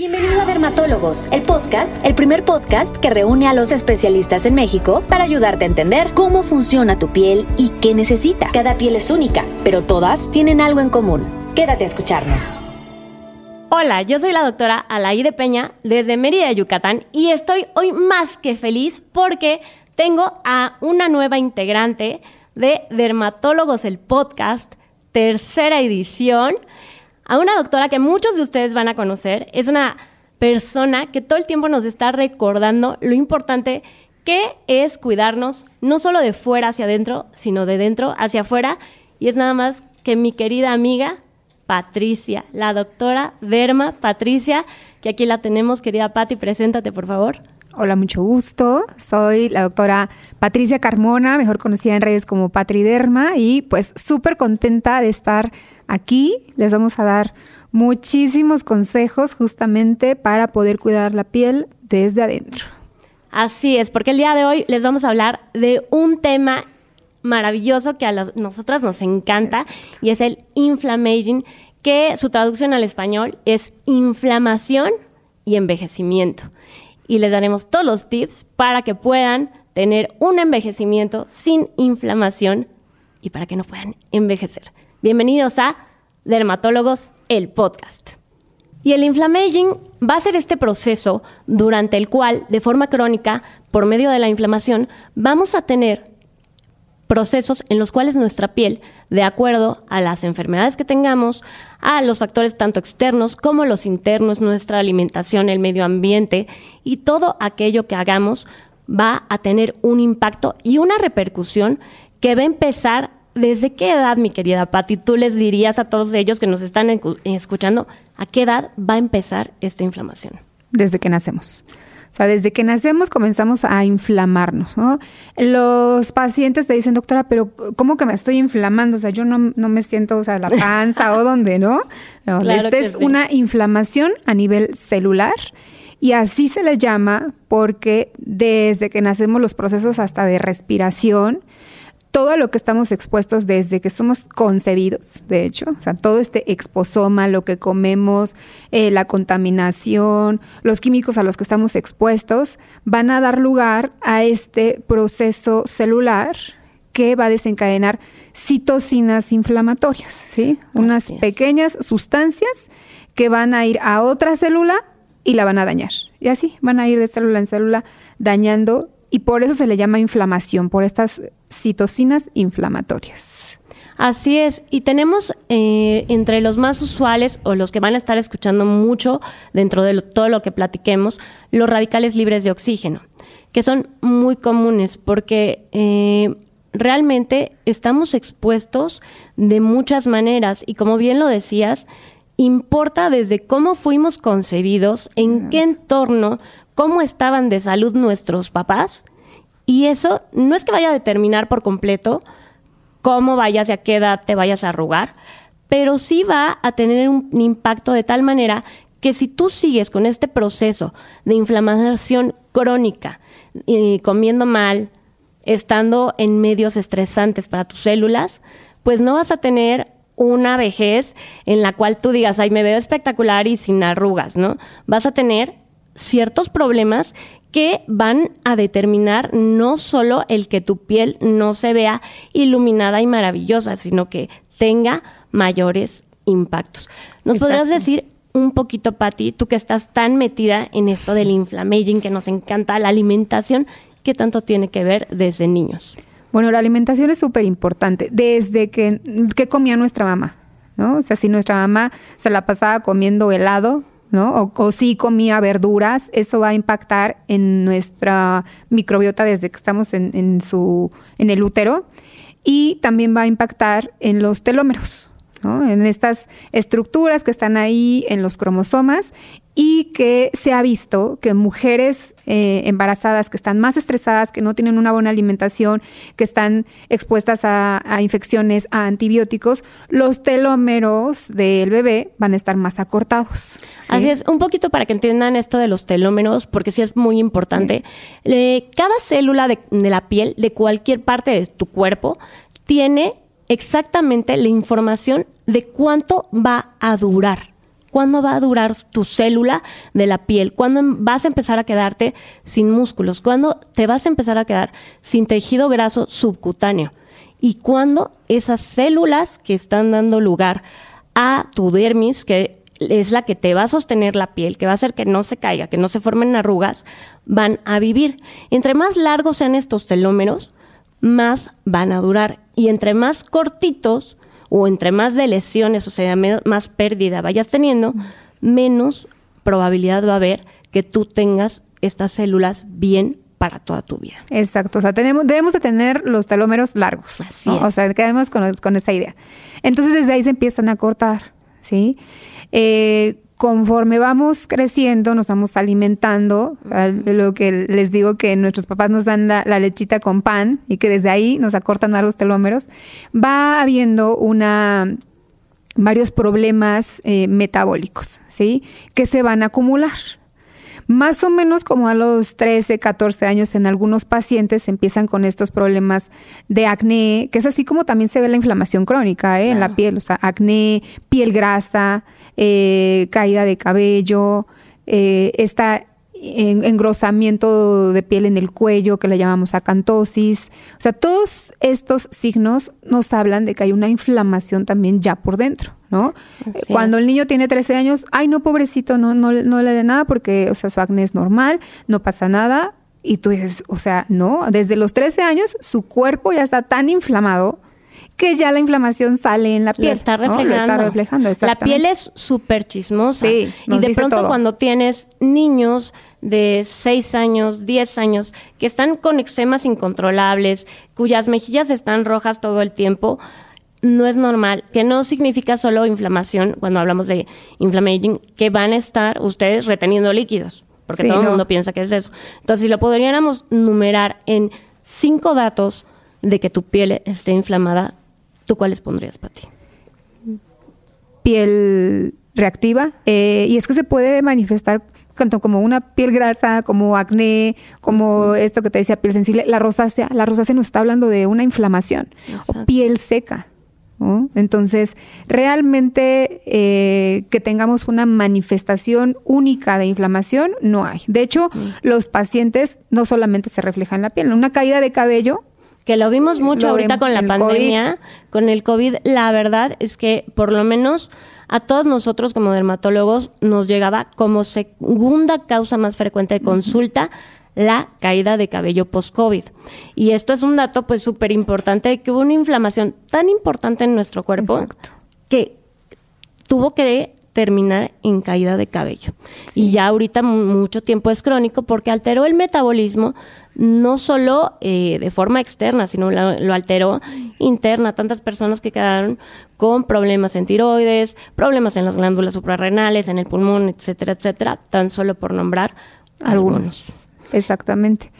Bienvenido a Dermatólogos, el podcast, el primer podcast que reúne a los especialistas en México para ayudarte a entender cómo funciona tu piel y qué necesita. Cada piel es única, pero todas tienen algo en común. Quédate a escucharnos. Hola, yo soy la doctora Alaide Peña desde Mérida, Yucatán, y estoy hoy más que feliz porque tengo a una nueva integrante de Dermatólogos, el podcast, tercera edición a una doctora que muchos de ustedes van a conocer. Es una persona que todo el tiempo nos está recordando lo importante que es cuidarnos, no solo de fuera hacia adentro, sino de dentro hacia afuera. Y es nada más que mi querida amiga Patricia, la doctora Derma Patricia, que aquí la tenemos. Querida Patti, preséntate, por favor. Hola, mucho gusto. Soy la doctora Patricia Carmona, mejor conocida en redes como Patriderma, y pues súper contenta de estar aquí. Les vamos a dar muchísimos consejos justamente para poder cuidar la piel desde adentro. Así es, porque el día de hoy les vamos a hablar de un tema maravilloso que a nosotras nos encanta y es el inflammaging, que su traducción al español es inflamación y envejecimiento y les daremos todos los tips para que puedan tener un envejecimiento sin inflamación y para que no puedan envejecer. Bienvenidos a Dermatólogos, el podcast. Y el inflammaging va a ser este proceso durante el cual, de forma crónica, por medio de la inflamación, vamos a tener procesos en los cuales nuestra piel, de acuerdo a las enfermedades que tengamos, a los factores tanto externos como los internos, nuestra alimentación, el medio ambiente y todo aquello que hagamos, va a tener un impacto y una repercusión que va a empezar desde qué edad, mi querida Patti, tú les dirías a todos ellos que nos están escuchando, a qué edad va a empezar esta inflamación. Desde que nacemos. O sea, desde que nacemos comenzamos a inflamarnos, ¿no? Los pacientes te dicen, doctora, pero ¿cómo que me estoy inflamando? O sea, yo no, me siento, o sea, la panza o dónde, ¿no? esta es una inflamación a nivel celular y así se le llama porque desde que nacemos los procesos hasta de respiración, todo lo que estamos expuestos desde que somos concebidos, de hecho, o sea, todo este exposoma, lo que comemos, eh, la contaminación, los químicos a los que estamos expuestos, van a dar lugar a este proceso celular que va a desencadenar citocinas inflamatorias, ¿sí? Unas pequeñas sustancias que van a ir a otra célula y la van a dañar. Y así van a ir de célula en célula dañando y por eso se le llama inflamación, por estas citocinas inflamatorias. Así es, y tenemos eh, entre los más usuales o los que van a estar escuchando mucho dentro de todo lo que platiquemos, los radicales libres de oxígeno, que son muy comunes porque eh, realmente estamos expuestos de muchas maneras y como bien lo decías, importa desde cómo fuimos concebidos, en qué entorno, cómo estaban de salud nuestros papás y eso no es que vaya a determinar por completo cómo vayas y a qué edad te vayas a arrugar, pero sí va a tener un impacto de tal manera que si tú sigues con este proceso de inflamación crónica, y comiendo mal, estando en medios estresantes para tus células, pues no vas a tener una vejez en la cual tú digas, ay, me veo espectacular y sin arrugas, ¿no? Vas a tener ciertos problemas que van a determinar no solo el que tu piel no se vea iluminada y maravillosa, sino que tenga mayores impactos. ¿Nos podrías decir un poquito, Patti, tú que estás tan metida en esto del inflammaging, que nos encanta la alimentación, qué tanto tiene que ver desde niños? Bueno, la alimentación es súper importante. Desde que, que comía nuestra mamá, ¿no? O sea, si nuestra mamá se la pasaba comiendo helado, ¿no? O, si comía verduras, eso va a impactar en nuestra microbiota desde que estamos en, su, en el útero y también va a impactar en los telómeros, en estas estructuras que están ahí en los cromosomas y que se ha visto que mujeres eh, embarazadas que están más estresadas, que no tienen una buena alimentación, que están expuestas a, infecciones, a antibióticos, los telómeros del bebé van a estar más acortados. Así es, un poquito para que entiendan esto de los telómeros, porque sí es muy importante. Eh, cada célula de la piel, de cualquier parte de tu cuerpo, tiene exactamente la información de cuánto va a durar ¿Cuándo va a durar tu célula de la piel? ¿Cuándo vas a empezar a quedarte sin músculos? ¿Cuándo te vas a empezar a quedar sin tejido graso subcutáneo? ¿Y cuándo esas células que están dando lugar a tu dermis, que es la que te va a sostener la piel, que va a hacer que no se caiga, que no se formen arrugas, van a vivir? Entre más largos sean estos telómeros, más van a durar. Y entre más cortitos, o entre más de lesiones, o sea, más pérdida vayas teniendo, menos probabilidad va a haber que tú tengas estas células bien para toda tu vida. Exacto, o sea, tenemos, debemos de tener los telómeros largos. O sea, quedemos con, con, esa idea. Entonces, desde ahí se empiezan a cortar, ¿sí? Eh, conforme vamos creciendo, nos vamos alimentando, lo que les digo que nuestros papás nos dan la, lechita con pan y que desde ahí nos acortan más los telómeros, va habiendo una varios problemas eh, metabólicos, ¿sí? Que se van a acumular. Más o menos como a los 13, 14 años en algunos pacientes empiezan con estos problemas de acné, que es así como también se ve la inflamación crónica ¿eh? en la piel, o sea, acné, piel grasa, eh, caída de cabello, eh, esta engrosamiento de piel en el cuello, que le llamamos acantosis. O sea, todos estos signos nos hablan de que hay una inflamación también ya por dentro, ¿no? Cuando el niño tiene 13 años, ay, no, pobrecito, no, no, no le dé nada porque, o sea, su acné es normal, no pasa nada. Y tú dices, o sea, no, desde los 13 años su cuerpo ya está tan inflamado que ya la inflamación sale en la piel. Lo está reflejando. está reflejando, La piel es súper chismosa. Sí, y de pronto cuando tienes niños de 6 años, 10 años, que están con eczemas incontrolables, cuyas mejillas están rojas todo el tiempo, no es normal, que no significa solo inflamación, cuando hablamos de inflammation, que van a estar ustedes reteniendo líquidos, porque todo el mundo piensa que es eso. Entonces, si lo podríamos numerar en cinco datos de que tu piel esté inflamada, ¿Tú cuáles pondrías para ti? Piel reactiva. Eh, y es que se puede manifestar tanto como una piel grasa, como acné, como esto que te decía, piel sensible. La rosácea, la rosácea nos está hablando de una inflamación o piel seca. Entonces, realmente eh, que tengamos una manifestación única de inflamación, no hay. De hecho, los pacientes no solamente se reflejan en la piel, una caída de cabello que lo vimos mucho ahorita con la pandemia, con el COVID, la verdad es que por lo menos a todos nosotros como dermatólogos nos llegaba como segunda causa más frecuente de consulta la caída de cabello post-COVID. Y esto es un dato pues súper importante que hubo una inflamación tan importante en nuestro cuerpo que tuvo que terminar en caída de cabello. Y ya ahorita mucho tiempo es crónico porque alteró el metabolismo no solo eh, de forma externa, sino lo, alteró interna. Tantas personas que quedaron con problemas en tiroides, problemas en las glándulas suprarrenales, en el pulmón, etcétera, etcétera, tan solo por nombrar algunos. Exactamente.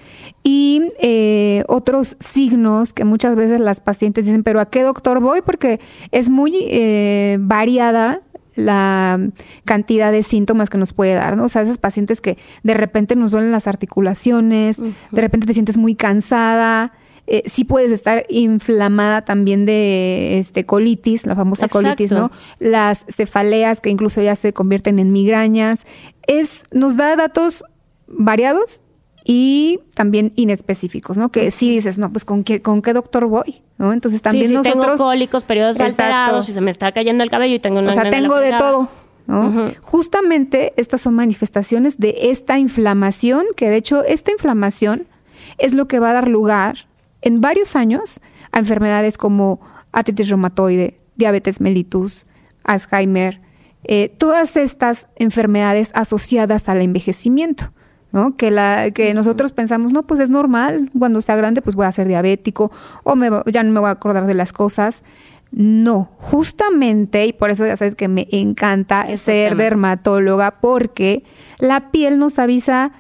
Y eh, otros signos que muchas veces las pacientes dicen, pero ¿a qué doctor voy? Porque es muy eh, variada la cantidad de síntomas que nos puede dar, ¿no? O sea, esas pacientes que de repente nos duelen las articulaciones, de repente te sientes muy cansada, eh, sí puedes estar inflamada también de este colitis, la famosa colitis, ¿no? Las cefaleas que incluso ya se convierten en migrañas. Es, nos da datos variados y también inespecíficos, ¿no? Que si dices, no, pues ¿con qué, con qué doctor voy? ¿no? Entonces también sí, nosotros... tengo cólicos, periodos alterados, si se me está cayendo el cabello y tengo una O sea, tengo de todo. ¿no? Justamente estas son manifestaciones de esta inflamación, que de hecho esta inflamación es lo que va a dar lugar en varios años a enfermedades como artritis reumatoide, diabetes mellitus, Alzheimer, eh, todas estas enfermedades asociadas al envejecimiento. ¿No? Que, la, que nosotros pensamos, no, pues es normal, cuando sea grande pues voy a ser diabético o me, ya no me voy a acordar de las cosas. No, justamente, y por eso ya sabes que me encanta ser dermatóloga, porque la piel nos avisa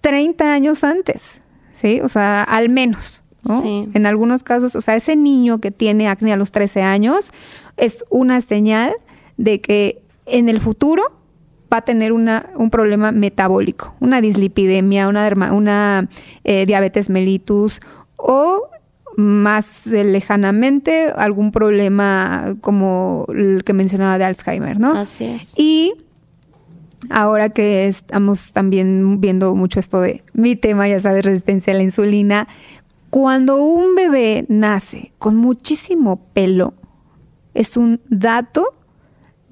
30 años antes, ¿sí? O sea, al menos, ¿no? En algunos casos, o sea, ese niño que tiene acné a los 13 años es una señal de que en el futuro va a tener una, un problema metabólico, una dislipidemia, una, una eh, diabetes mellitus o más lejanamente algún problema como el que mencionaba de Alzheimer, ¿no? Así es. Y ahora que estamos también viendo mucho esto de mi tema, ya sabes, resistencia a la insulina, cuando un bebé nace con muchísimo pelo, es un dato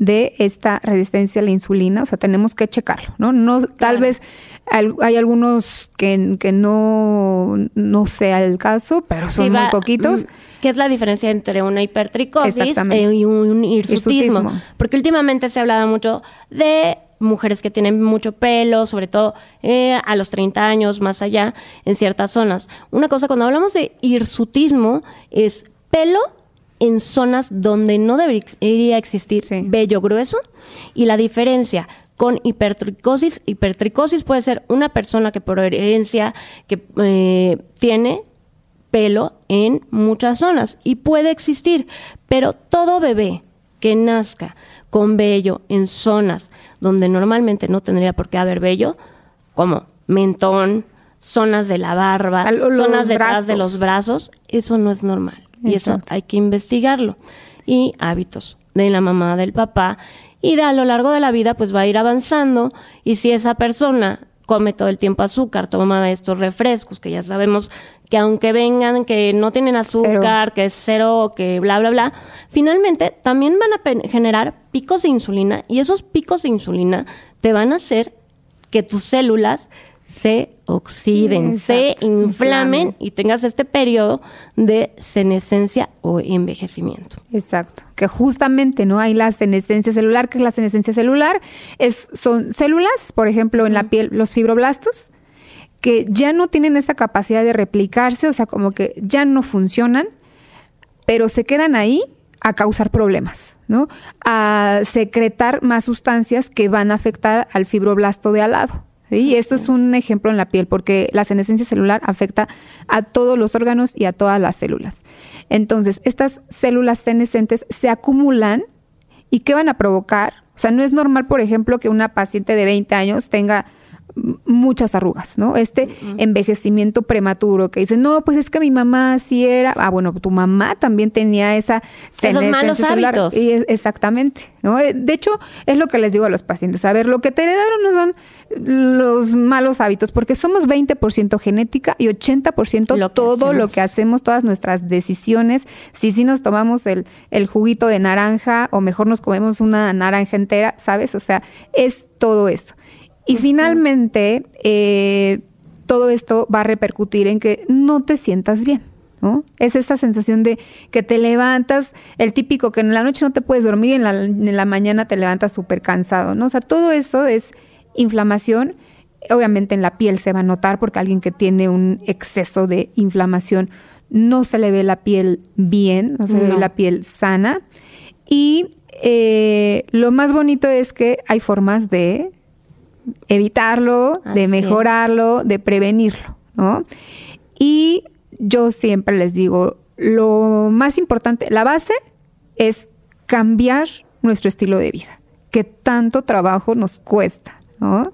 de esta resistencia a la insulina, o sea, tenemos que checarlo, ¿no? no Tal vez hay algunos que, que no, no sea el caso, pero son muy poquitos. Mm, ¿Qué es la diferencia entre una hipertricosis y un hirsutismo? Porque últimamente se ha hablado mucho de mujeres que tienen mucho pelo, sobre todo eh, a los 30 años, más allá, en ciertas zonas. Una cosa, cuando hablamos de hirsutismo, es pelo en zonas donde no debería existir vello grueso. Y la diferencia con hipertricosis, hipertricosis puede ser una persona que por herencia que eh, tiene pelo en muchas zonas y puede existir, pero todo bebé que nazca con vello en zonas donde normalmente no tendría por qué haber vello, como mentón, zonas de la barba, zonas detrás de los brazos, eso no es normal. Y eso hay que investigarlo. Y hábitos de la mamá, del papá. Y de a lo largo de la vida, pues va a ir avanzando. Y si esa persona come todo el tiempo azúcar, toma estos refrescos, que ya sabemos que aunque vengan, que no tienen azúcar, que es cero, que bla, bla, bla, finalmente también van a generar picos de insulina y esos picos de insulina te van a hacer que tus células se oxiden, se inflamen y tengas este periodo de senescencia o envejecimiento. Exacto, que justamente no hay la senescencia celular, que es la senescencia celular, es, son células, por ejemplo, en la piel, los fibroblastos, que ya no tienen esa capacidad de replicarse, o sea, como que ya no funcionan, pero se quedan ahí a causar problemas, ¿no? A secretar más sustancias que van a afectar al fibroblasto de al lado. Y esto es un ejemplo en la piel, porque la senescencia celular afecta a todos los órganos y a todas las células. Entonces, estas células senescentes se acumulan y ¿qué van a provocar? O sea, no es normal, por ejemplo, que una paciente de 20 años tenga muchas arrugas, ¿no? Este envejecimiento prematuro que dice, no, pues es que mi mamá sí era, ah, bueno, tu mamá también tenía esa Esos malos hábitos. Y exactamente, ¿no? Eh, de hecho, es lo que les digo a los pacientes, a ver, lo que te heredaron no son los malos hábitos, porque somos 20% genética y 80% todo lo que hacemos, todas nuestras decisiones, si sí nos tomamos el, el juguito de naranja o mejor nos comemos una naranja entera, ¿sabes? O sea, es todo eso. Y finalmente, eh, todo esto va a repercutir en que no te sientas bien. ¿no? Es esa sensación de que te levantas, el típico que en la noche no te puedes dormir y en la, en la mañana te levantas súper cansado, ¿no? O sea, todo eso es inflamación. Obviamente en la piel se va a notar porque alguien que tiene un exceso de inflamación no se le ve la piel bien, no se ve la piel sana. Y eh, lo más bonito es que hay formas de evitarlo, de mejorarlo, de prevenirlo, ¿no? Y yo siempre les digo, lo más importante, la base es cambiar nuestro estilo de vida, que tanto trabajo nos cuesta, ¿no?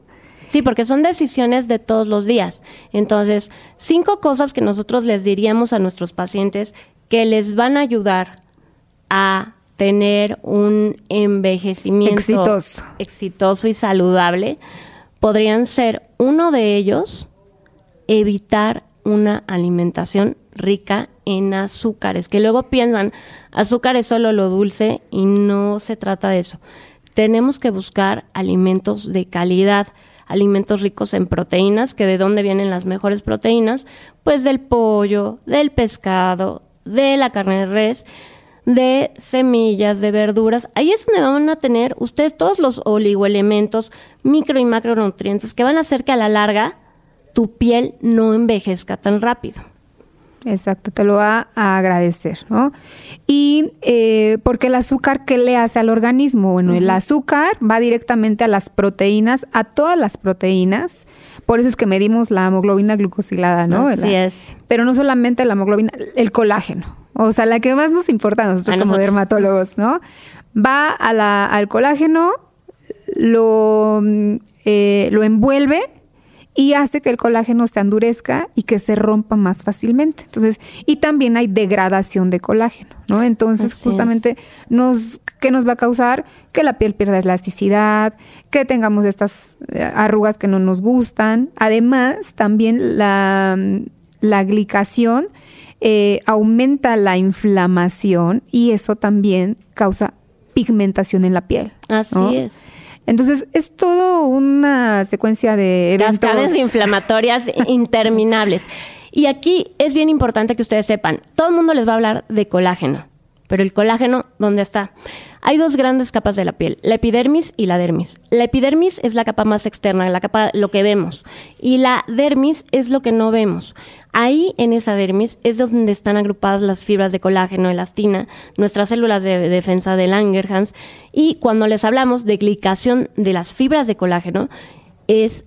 Sí, porque son decisiones de todos los días. Entonces, cinco cosas que nosotros les diríamos a nuestros pacientes que les van a ayudar a tener un envejecimiento exitoso. y saludable, podrían ser uno de ellos evitar una alimentación rica en azúcares, que luego piensan azúcar es solo lo dulce y no se trata de eso. Tenemos que buscar alimentos de calidad, alimentos ricos en proteínas, que de dónde vienen las mejores proteínas, pues del pollo, del pescado, de la carne de res de semillas, de verduras. Ahí es donde van a tener ustedes todos los oligoelementos, micro y macronutrientes que van a hacer que a la larga tu piel no envejezca tan rápido. Exacto, te lo va a agradecer, ¿no? Y eh, porque el azúcar, ¿qué le hace al organismo? Bueno, el azúcar va directamente a las proteínas, a todas las proteínas. Por eso es que medimos la hemoglobina glucosilada, ¿no? Así es. Pero no solamente la hemoglobina, el colágeno. O sea, la que más nos importa a nosotros como dermatólogos, ¿no? Va a la, al colágeno, lo, eh, lo envuelve y hace que el colágeno se endurezca y que se rompa más fácilmente. Entonces, y también hay degradación de colágeno, ¿no? Entonces, justamente nos ¿qué nos va a causar que la piel pierda elasticidad, que tengamos estas eh, arrugas que no nos gustan. Además, también la, la glicación eh, aumenta la inflamación y eso también causa pigmentación en la piel. Así es. Entonces, es todo una secuencia de eventos. Cascades inflamatorias interminables. Y aquí es bien importante que ustedes sepan, todo el mundo les va a hablar de colágeno, pero el colágeno, ¿dónde está? Hay dos grandes capas de la piel, la epidermis y la dermis. La epidermis es la capa más externa, la capa lo que vemos, y la dermis es lo que no vemos. Ahí en esa dermis es donde están agrupadas las fibras de colágeno, elastina, nuestras células de defensa de Langerhans. Y cuando les hablamos de glicación de las fibras de colágeno es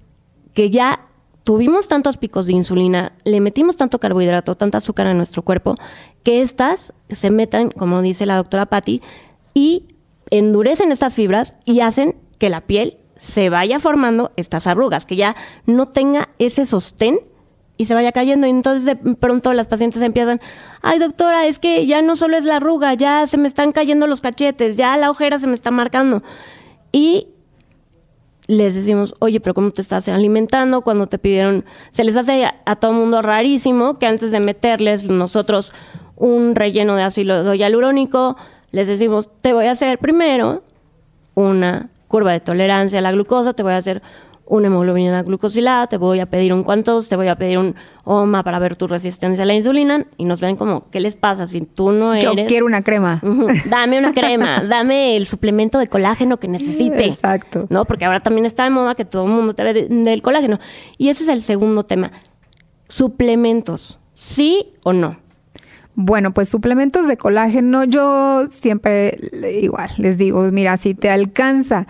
que ya tuvimos tantos picos de insulina, le metimos tanto carbohidrato, tanta azúcar a nuestro cuerpo, que estas se metan, como dice la doctora Patti, y endurecen estas fibras y hacen que la piel se vaya formando estas arrugas, que ya no tenga ese sostén y se vaya cayendo. Y entonces de pronto las pacientes empiezan, ay doctora, es que ya no solo es la arruga, ya se me están cayendo los cachetes, ya la ojera se me está marcando. Y les decimos, oye, pero ¿cómo te estás alimentando? Cuando te pidieron, se les hace a, todo mundo rarísimo que antes de meterles nosotros un relleno de ácido hialurónico, les decimos, te voy a hacer primero una curva de tolerancia a la glucosa, te voy a hacer una hemoglobina glucosilada, te voy a pedir un cuantos, te voy a pedir un OMA para ver tu resistencia a la insulina y nos ven como, ¿qué les pasa si tú no eres? Yo quiero una crema. dame una crema, dame el suplemento de colágeno que necesite. Exacto. ¿No? Porque ahora también está de moda que todo el mundo te ve del colágeno. Y ese es el segundo tema. Suplementos, ¿sí o no? Bueno, pues suplementos de colágeno, yo siempre igual les digo, mira, si te alcanza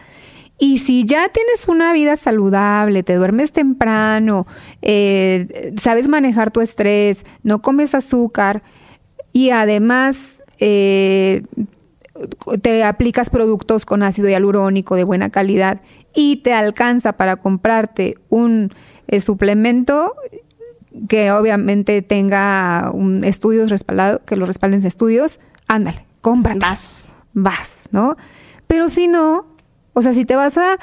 y si ya tienes una vida saludable, te duermes temprano, eh, sabes manejar tu estrés, no comes azúcar y además eh, te aplicas productos con ácido hialurónico de buena calidad y te alcanza para comprarte un eh, suplemento que obviamente tenga un estudios respaldados, que lo respalden estudios, ándale, cómprate. Vas. Vas, ¿no? Pero si no, o sea, si te vas a,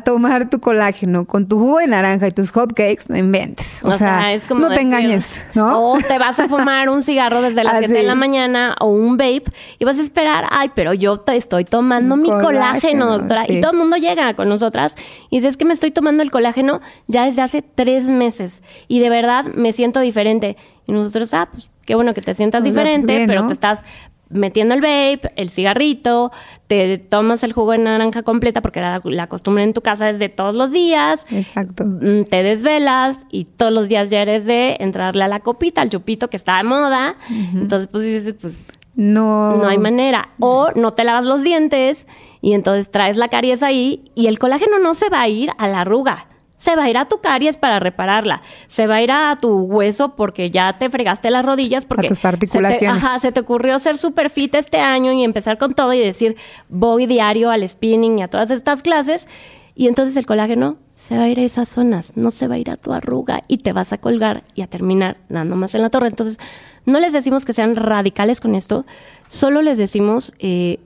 tomar tu colágeno con tu jugo de naranja y tus hot cakes, no inventes. O, sea, es como no te engañes, ¿no? O te vas a fumar un cigarro desde las 7 de la mañana o un vape y vas a esperar, ay, pero yo te estoy tomando mi colágeno, doctora. Y todo el mundo llega con nosotras y dice, es que me estoy tomando el colágeno ya desde hace tres meses y de verdad me siento diferente. Y nosotros, ah, pues qué bueno que te sientas pues, diferente, pero te estás metiendo el vape, el cigarrito, te tomas el jugo de naranja completa porque la, costumbre en tu casa es de todos los días. Exacto. Mm, te desvelas y todos los días ya eres de entrarle a la copita, al chupito que está de moda. Entonces, pues dices, pues no. No hay manera. O no te lavas los dientes y entonces traes la caries ahí y el colágeno no se va a ir a la arruga se va a ir a tu caries para repararla, se va a ir a tu hueso porque ya te fregaste las rodillas, porque a tus articulaciones. Se te, ajá, se te ocurrió ser super fit este año y empezar con todo y decir voy diario al spinning y a todas estas clases. Y entonces el colágeno se va a ir a esas zonas, no se va a ir a tu arruga y te vas a colgar y a terminar dando más en la torre. Entonces, no les decimos que sean radicales con esto, solo les decimos, eh,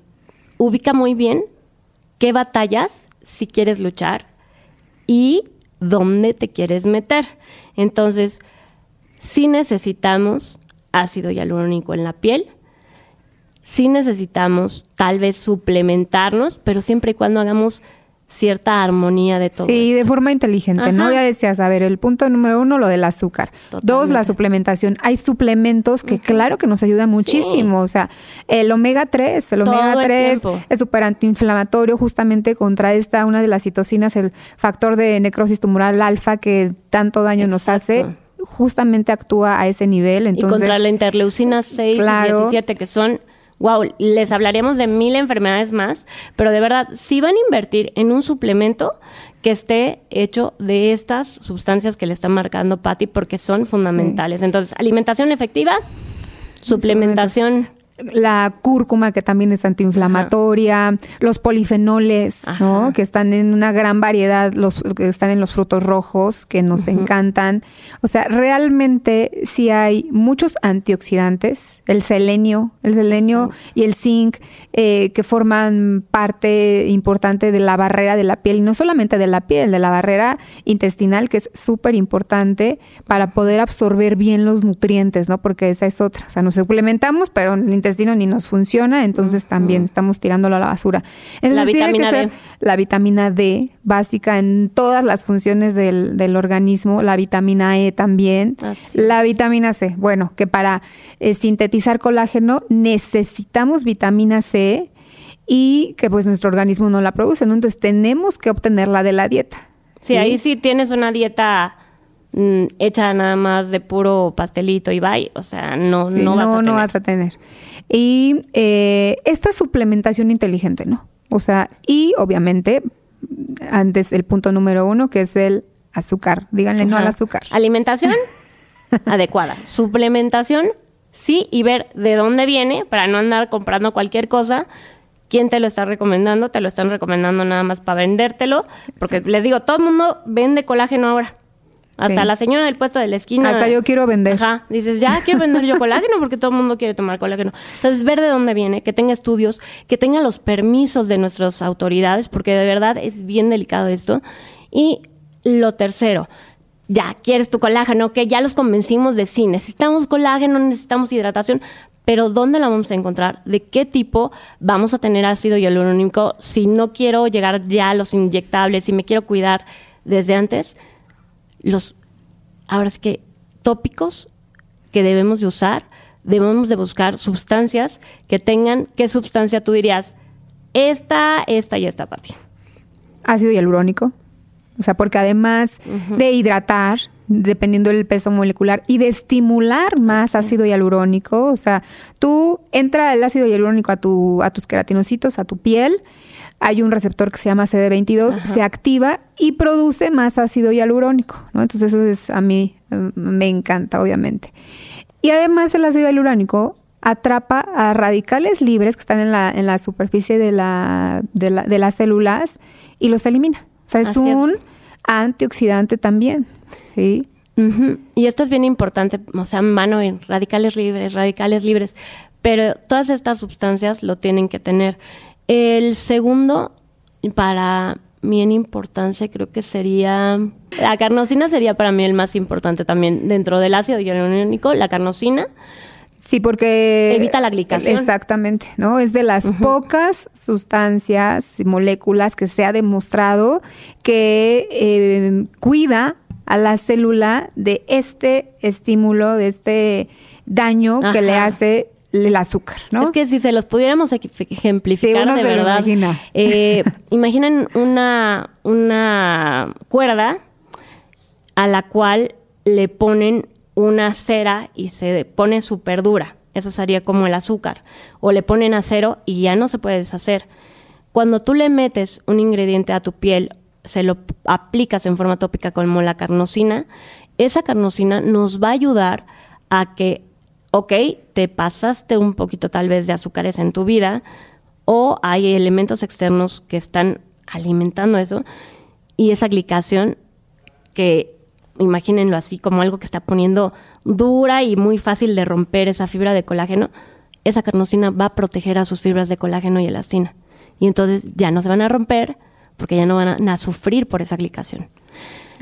ubica muy bien qué batallas si quieres luchar y dónde te quieres meter. Entonces, si necesitamos ácido hialurónico en la piel, si necesitamos tal vez suplementarnos, pero siempre y cuando hagamos cierta armonía de todo. Sí, de forma inteligente, ¿no? Ya decías, a ver, el punto número uno, lo del azúcar. Dos, la suplementación. Hay suplementos que claro que nos ayudan muchísimo. O sea, el omega 3, el omega 3 es súper antiinflamatorio, justamente contra esta, una de las citocinas, el factor de necrosis tumoral alfa que tanto daño nos hace justamente actúa a ese nivel. Entonces, y contra la interleucina 6 y 17, que son wow, les hablaríamos de mil enfermedades más, pero de verdad, si van a invertir en un suplemento que esté hecho de estas sustancias que le está marcando Patty porque son fundamentales. Entonces, alimentación efectiva, suplementación la cúrcuma que también es antiinflamatoria, los polifenoles, ¿no? Que están en una gran variedad, los que están en los frutos rojos, que nos encantan. O sea, realmente sí hay muchos antioxidantes, el selenio, el selenio y el zinc, eh, que forman parte importante de la barrera de la piel, y no solamente de la piel, de la barrera intestinal, que es súper importante para poder absorber bien los nutrientes, ¿no? Porque esa es otra. O sea, nos suplementamos, pero el intestino ni nos funciona, entonces también estamos tirándolo a la basura. Entonces, La tiene que vitamina ser D. la vitamina D básica en todas las funciones del, del organismo, la vitamina E también, Así la vitamina C. Bueno, que para eh, sintetizar colágeno necesitamos vitamina C y que pues nuestro organismo no la produce, ¿no? Entonces tenemos que obtenerla de la dieta. Sí, ahí sí tienes una dieta mm, hecha nada más de puro pastelito y bye. O sea, no, Sí, no vas a no tener. vas a tener. Y eh, esta suplementación inteligente, ¿no? O sea, y obviamente, antes el punto número uno, que es el azúcar. Díganle no al azúcar. Alimentación adecuada. Suplementación, sí, y ver de dónde viene para no andar comprando cualquier cosa. ¿Quién te lo está recomendando? Te lo están recomendando nada más para vendértelo. Porque les digo, todo el mundo vende colágeno ahora. Hasta Sí. la señora del puesto de la esquina. Hasta yo quiero vender. Ajá. Dices, ya quiero vender yo colágeno porque todo el mundo quiere tomar colágeno. Entonces, ver de dónde viene, que tenga estudios, que tenga los permisos de nuestras autoridades, porque de verdad es bien delicado esto. Y lo tercero, ya quieres tu colágeno, que ya los convencimos de sí, necesitamos colágeno, necesitamos hidratación, pero ¿dónde la vamos a encontrar? ¿De qué tipo vamos a tener ácido hialurónico? Si no quiero llegar ya a los inyectables, si me quiero cuidar desde antes, los ahora sí que tópicos que debemos de usar, debemos de buscar sustancias que tengan, ¿qué sustancia tú dirías? Esta, esta y esta para ti. ácido hialurónico. O sea, porque además de hidratar, dependiendo del peso molecular, y de estimular más ácido hialurónico, o sea, tú entra el ácido hialurónico a, tu, a tus queratinocitos, a tu piel, hay un receptor que se llama CD22, se activa y produce más ácido hialurónico, ¿no? Entonces eso es, a mí eh, me encanta, obviamente. Y además el ácido hialurónico atrapa a radicales libres que están en la, en la superficie de, la, de, la- de las células y los elimina. O sea, es Así es. un antioxidante también. ¿Sí? Y esto es bien importante, o sea, mano en radicales libres, radicales libres, pero todas estas sustancias lo tienen que tener. El segundo, para mí en importancia, creo que sería, la carnosina sería para mí el más importante también dentro del ácido hialurónico, la carnosina. Sí, porque... Evita la glicación. Exactamente, ¿no? Es de las pocas sustancias y moléculas que se ha demostrado que eh, cuida a la célula de este estímulo, de este daño que le hace el azúcar, ¿no? Es que si se los pudiéramos ej- ejemplificar Sí, uno de se lo verdad. imagina. eh, imaginen una, una cuerda a la cual le ponen una cera y se pone súper dura. Eso sería como el azúcar. O le ponen acero y ya no se puede deshacer. Cuando tú le metes un ingrediente a tu piel, se lo aplicas en forma tópica como la carnosina, esa carnosina nos va a ayudar a que, ok, te pasaste un poquito tal vez de azúcares en tu vida, o hay elementos externos que están alimentando eso, y esa glicación que imagínenlo así como algo que está poniendo dura y muy fácil de romper esa fibra de colágeno, esa carnosina va a proteger a sus fibras de colágeno y elastina. Y entonces ya no se van a romper porque ya no van a, a sufrir por esa glicación.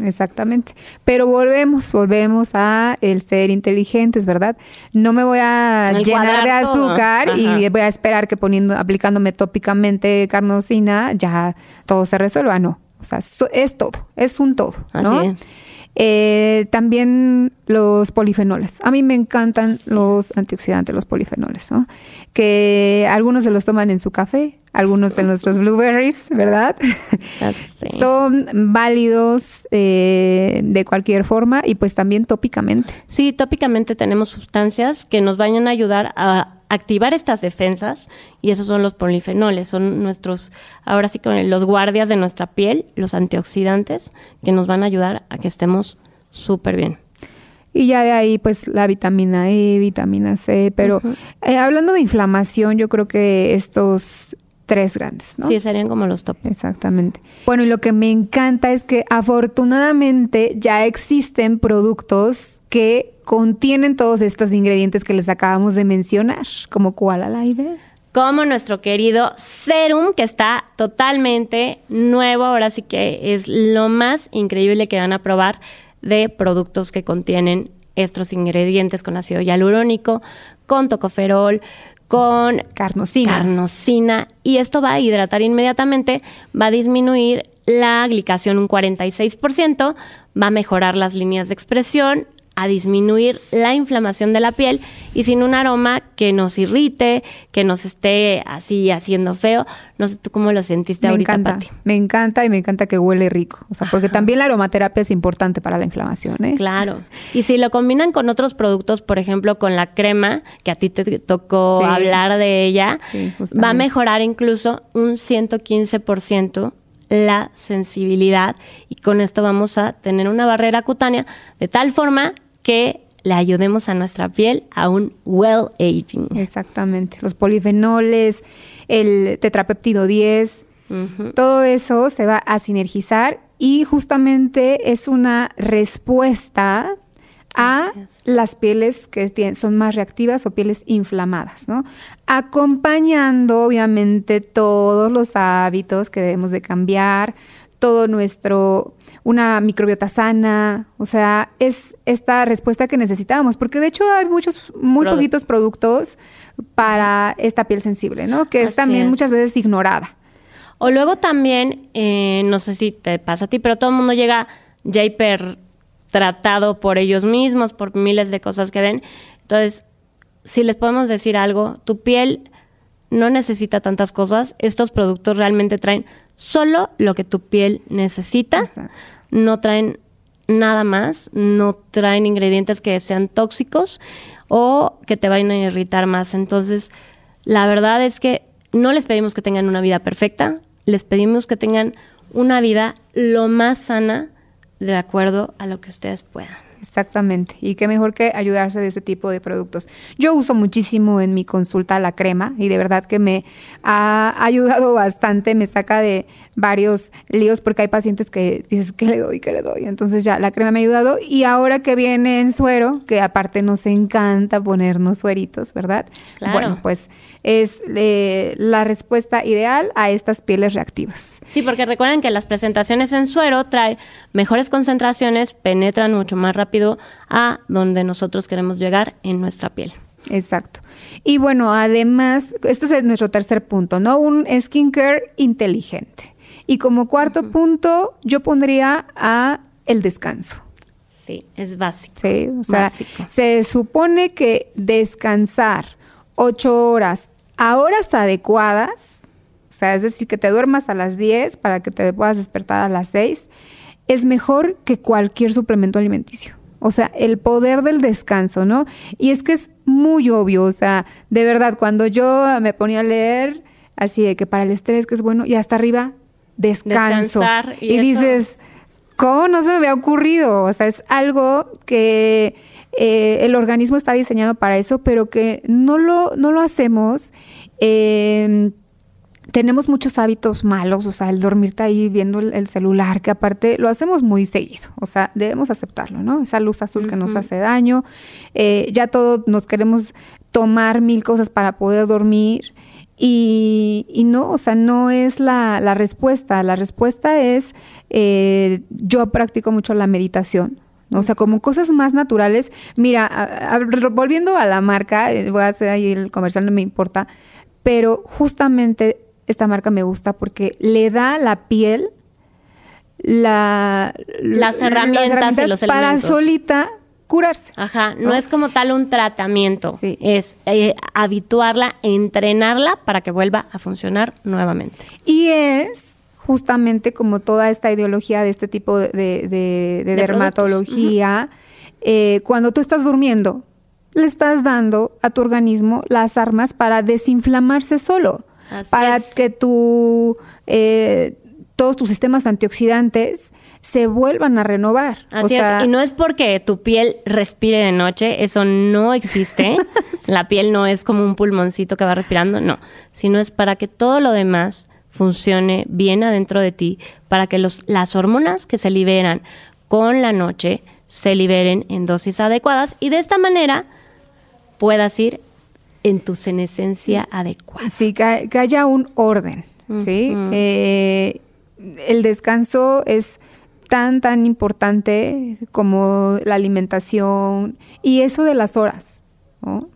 Exactamente. Pero volvemos, volvemos a el ser inteligentes, ¿verdad? No me voy a El llenar de todo. azúcar y voy a esperar que poniendo, aplicándome tópicamente carnosina, ya todo se resuelva. No. O sea, so- es todo, es un todo, ¿no? Así es. Eh, también los polifenoles. A mí me encantan los antioxidantes, los polifenoles, ¿no? Que algunos se los toman en su café, algunos en nuestros blueberries, ¿verdad? Así. Son válidos eh, de cualquier forma y pues también tópicamente. Sí, tópicamente tenemos sustancias que nos vayan a ayudar a activar estas defensas y esos son los polifenoles, son nuestros, ahora sí con los guardias de nuestra piel, los antioxidantes que nos van a ayudar a que estemos súper bien. Y ya de ahí, pues la vitamina E, vitamina C. Pero eh, hablando de inflamación, yo creo que estos tres grandes, ¿no? Sí, serían como los top. Exactamente. Bueno, y lo que me encanta es que afortunadamente ya existen productos que contienen todos estos ingredientes que les acabamos de mencionar, como cuál a la idea. Como nuestro querido serum, que está totalmente nuevo, ahora sí que es lo más increíble que van a probar de productos que contienen estos ingredientes con ácido hialurónico, con tocoferol, con carnosina. carnosina y esto va a hidratar inmediatamente, va a disminuir la glicación un 46%, va a mejorar las líneas de expresión, a disminuir la inflamación de la piel y sin un aroma que nos irrite, que nos esté así haciendo feo. No sé tú cómo lo sentiste me ahorita, encanta, Pati. Me encanta y me encanta que huele rico. O sea, porque también la aromaterapia es importante para la inflamación, ¿eh? Claro. Y si lo combinan con otros productos, por ejemplo, con la crema, que a ti te tocó Sí. hablar de ella, Sí, va a mejorar incluso un 115% la sensibilidad y con esto vamos a tener una barrera cutánea de tal forma que le ayudemos a nuestra piel a un well aging. Exactamente. Los polifenoles, el tetrapeptido 10, Ujú. todo eso se va a sinergizar y justamente es una respuesta a las pieles que son más reactivas o pieles inflamadas, ¿no? Acompañando obviamente todos los hábitos que debemos de cambiar, todo nuestro una microbiota sana, o sea, es esta respuesta que necesitábamos, porque de hecho hay muchos muy Product- poquitos productos para esta piel sensible, ¿no? Que es también es. muchas veces ignorada. O luego también, eh, no sé si te pasa a ti, pero todo el mundo llega ya hiper tratado por ellos mismos, por miles de cosas que ven. Entonces, si les podemos decir algo, tu piel no necesita tantas cosas. Estos productos realmente traen solo lo que tu piel necesita. Exacto. No traen nada más, no traen ingredientes que sean tóxicos o que te vayan a irritar más. Entonces, la verdad es que no les pedimos que tengan una vida perfecta, les pedimos que tengan una vida lo más sana de acuerdo a lo que ustedes puedan. Exactamente. Y qué mejor que ayudarse de este tipo de productos. Yo uso muchísimo en mi consulta la crema y de verdad que me ha ayudado bastante, me saca de varios líos porque hay pacientes que dices, ¿qué le doy? ¿Qué le doy? Entonces ya la crema me ha ayudado y ahora que viene en suero, que aparte nos encanta ponernos sueritos, ¿verdad? Claro. Bueno, pues es eh, la respuesta ideal a estas pieles reactivas. Sí, porque recuerden que las presentaciones en suero traen mejores concentraciones, penetran mucho más rápido a donde nosotros queremos llegar en nuestra piel. Exacto. Y bueno, además, este es nuestro tercer punto, ¿no? Un skincare inteligente. Y como cuarto punto, yo pondría a el descanso. Sí, es básico. Sí, o sea, Básico. se supone que descansar ocho horas a horas adecuadas, o sea, es decir, que te duermas a las 10 para que te puedas despertar a las 6, es mejor que cualquier suplemento alimenticio. O sea, el poder del descanso, ¿no? Y es que es muy obvio, o sea, de verdad, cuando yo me ponía a leer así de que para el estrés que es bueno, y hasta arriba, descanso. Descansar, y y dices, ¿Cómo no se me había ocurrido? O sea, es algo que eh, el organismo está diseñado para eso, pero que no lo, no lo hacemos. Eh, tenemos muchos hábitos malos, o sea, el dormirte ahí viendo el, el celular, que aparte lo hacemos muy seguido, o sea, debemos aceptarlo, ¿no? Esa luz azul que nos hace daño, eh, ya todos nos queremos tomar mil cosas para poder dormir y, y no, o sea, no es la, la respuesta, la respuesta es, eh, yo practico mucho la meditación. O sea, como cosas más naturales. Mira, a- a- volviendo a la marca, eh, voy a hacer ahí el comercial, no me importa, pero justamente esta marca me gusta porque le da a la piel la, Las herramientas y los para elementos. solita curarse. Ajá, no, ¿no? es como tal un tratamiento, Sí. es eh, habituarla, entrenarla para que vuelva a funcionar nuevamente. Y es justamente como toda esta ideología de este tipo de, de- de- de De dermatología, eh, cuando tú estás durmiendo, le estás dando a tu organismo las armas para desinflamarse solo, Así para es. que tu, eh, todos tus sistemas antioxidantes se vuelvan a renovar. Así es, y no es porque tu piel respire de noche, eso no existe. La piel no es como un pulmoncito que va respirando, no, sino es para que todo lo demás funcione bien adentro de ti, para que los, las hormonas que se liberan con la noche se liberen en dosis adecuadas y de esta manera puedas ir en tu senescencia adecuada. Sí, que, haya un orden, ¿sí? Eh, el descanso es tan, tan importante como la alimentación y eso de las horas.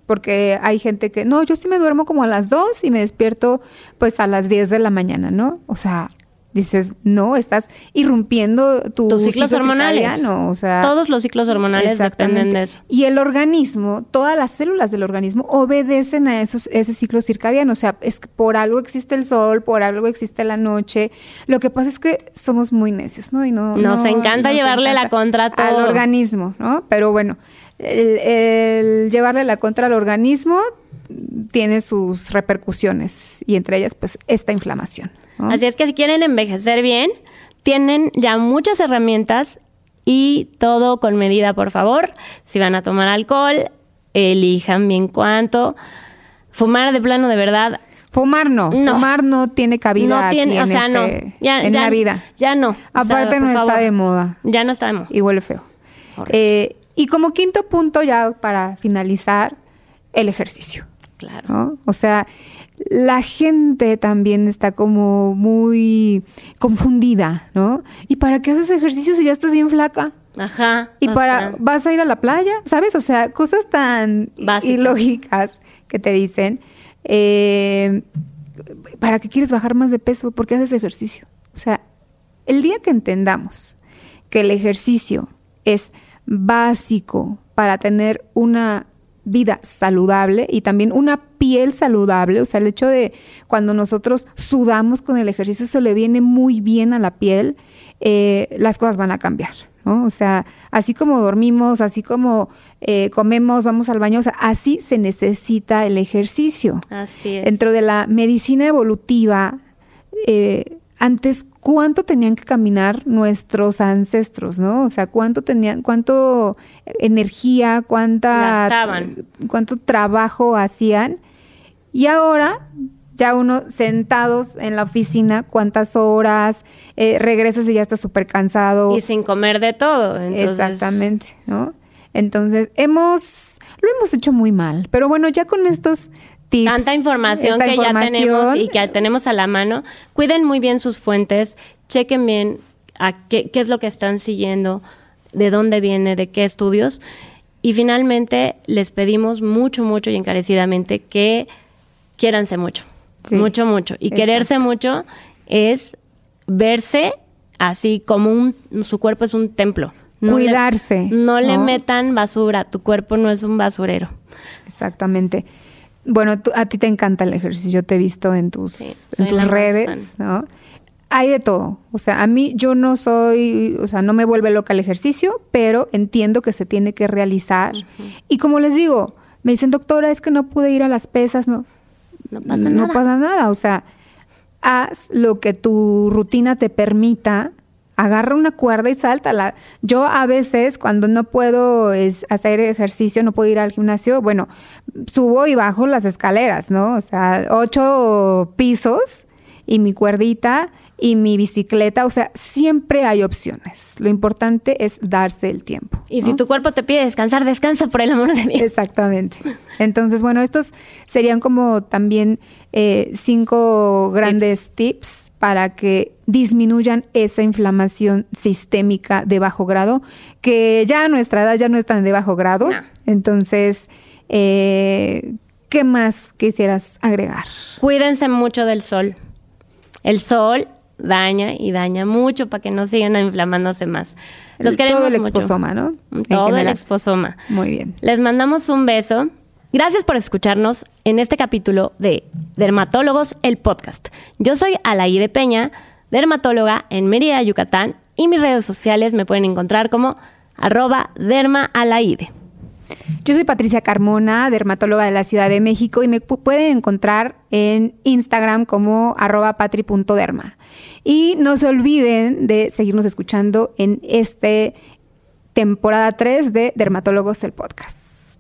Porque hay gente que, no, yo sí me duermo como a las 2 y me despierto pues a las 10 de la mañana, ¿no? O sea, dices, no, estás irrumpiendo tu Tus ciclos hormonales. O sea, Todos los ciclos hormonales dependen de eso. Y el organismo, todas las células del organismo obedecen a esos, ese ciclo circadiano. O sea, es que por algo existe el sol, por algo existe la noche. Lo que pasa es que somos muy necios, ¿no? Y no nos encanta llevarle la contra a todo. al organismo, ¿no? Pero bueno, el, el llevarle la contra al organismo tiene sus repercusiones y entre ellas pues esta inflamación. Así es que si quieren envejecer bien, tienen ya muchas herramientas y todo con medida, por favor. Si van a tomar alcohol, elijan bien cuánto. Fumar de plano de verdad. Fumar no, fumar no tiene cabida aquí en, este, en la vida. Ya no. Aparte no está de moda. Ya no está de moda. Y huele feo. Eh, y como quinto punto ya para finalizar, el ejercicio. Claro. O sea, la gente también está como muy confundida, ¿no? ¿Y para qué haces ejercicio si ya estás bien flaca? Ajá. Y para, ¿vas a ir a la playa? ¿Sabes? O sea, cosas tan ilógicas que te dicen. Eh, ¿Para qué quieres bajar más de peso? ¿Por qué haces ejercicio? O sea, el día que entendamos que el ejercicio es básico para tener una vida saludable y también una piel saludable, o sea, el hecho de cuando nosotros sudamos con el ejercicio, eso le viene muy bien a la piel, eh, las cosas van a cambiar. ¿no? O sea, así como dormimos, así como eh, comemos, vamos al baño, o sea, así se necesita el ejercicio. Así es. Dentro de la medicina evolutiva, eh, antes cuánto tenían que caminar nuestros ancestros, ¿no? O sea, cuánto tenían, cuánto energía, cuánta, cuánto trabajo hacían. Y ahora, ya uno sentados en la oficina, cuántas horas, eh, regresas y ya estás súper cansado. Y sin comer de todo. Exactamente, ¿no? Entonces, hemos, lo hemos hecho muy mal. Pero bueno, ya con estos Tanta información que ya tenemos y que tenemos a la mano. Cuiden muy bien sus fuentes, chequen bien a qué, es lo que están siguiendo, de dónde viene, de qué estudios. Y finalmente les pedimos mucho, mucho y encarecidamente que quiéranse mucho, mucho, mucho. Y quererse mucho es verse así como un, su cuerpo es un templo. Cuidarse. no, le metan basura, tu cuerpo no es un basurero. Exactamente. Bueno, a ti te encanta el ejercicio, yo te he visto en tus, en tus redes, ¿no? Hay de todo. O sea, a mí yo no soy, o sea, no me vuelve loca el ejercicio, pero entiendo que se tiene que realizar. Y como les digo, me dicen, doctora, es que no pude ir a las pesas, no. No pasa nada. No pasa nada. O sea, haz lo que tu rutina te permita agarra una cuerda y sáltala. Yo a veces cuando no puedo hacer ejercicio, no puedo ir al gimnasio, bueno, subo y bajo las escaleras, ¿no? O sea, ocho pisos y mi cuerdita y mi bicicleta, o sea, siempre hay opciones. Lo importante es darse el tiempo. Y si tu cuerpo te pide descansar, descansa por el amor de Dios. Exactamente. Entonces, bueno, estos serían como también eh, cinco grandes tips. Para que disminuyan esa inflamación sistémica de bajo grado, que ya a nuestra edad ya no están de bajo grado. Entonces, eh, ¿qué más quisieras agregar? Cuídense mucho del sol. El sol daña y daña mucho para que no sigan inflamándose más. Los queremos todo el exposoma, ¿no? Todo el exposoma. Muy bien. Les mandamos un beso. Gracias por escucharnos en este capítulo de Dermatólogos, el podcast. Yo soy Alaide Peña, dermatóloga en Mérida, Yucatán, y mis redes sociales me pueden encontrar como arroba dermaalaide. Yo soy Patricia Carmona, dermatóloga de la Ciudad de México y me pueden encontrar en Instagram como arroba patri.derma. Y no se olviden de seguirnos escuchando en este temporada 3 de Dermatólogos del Podcast.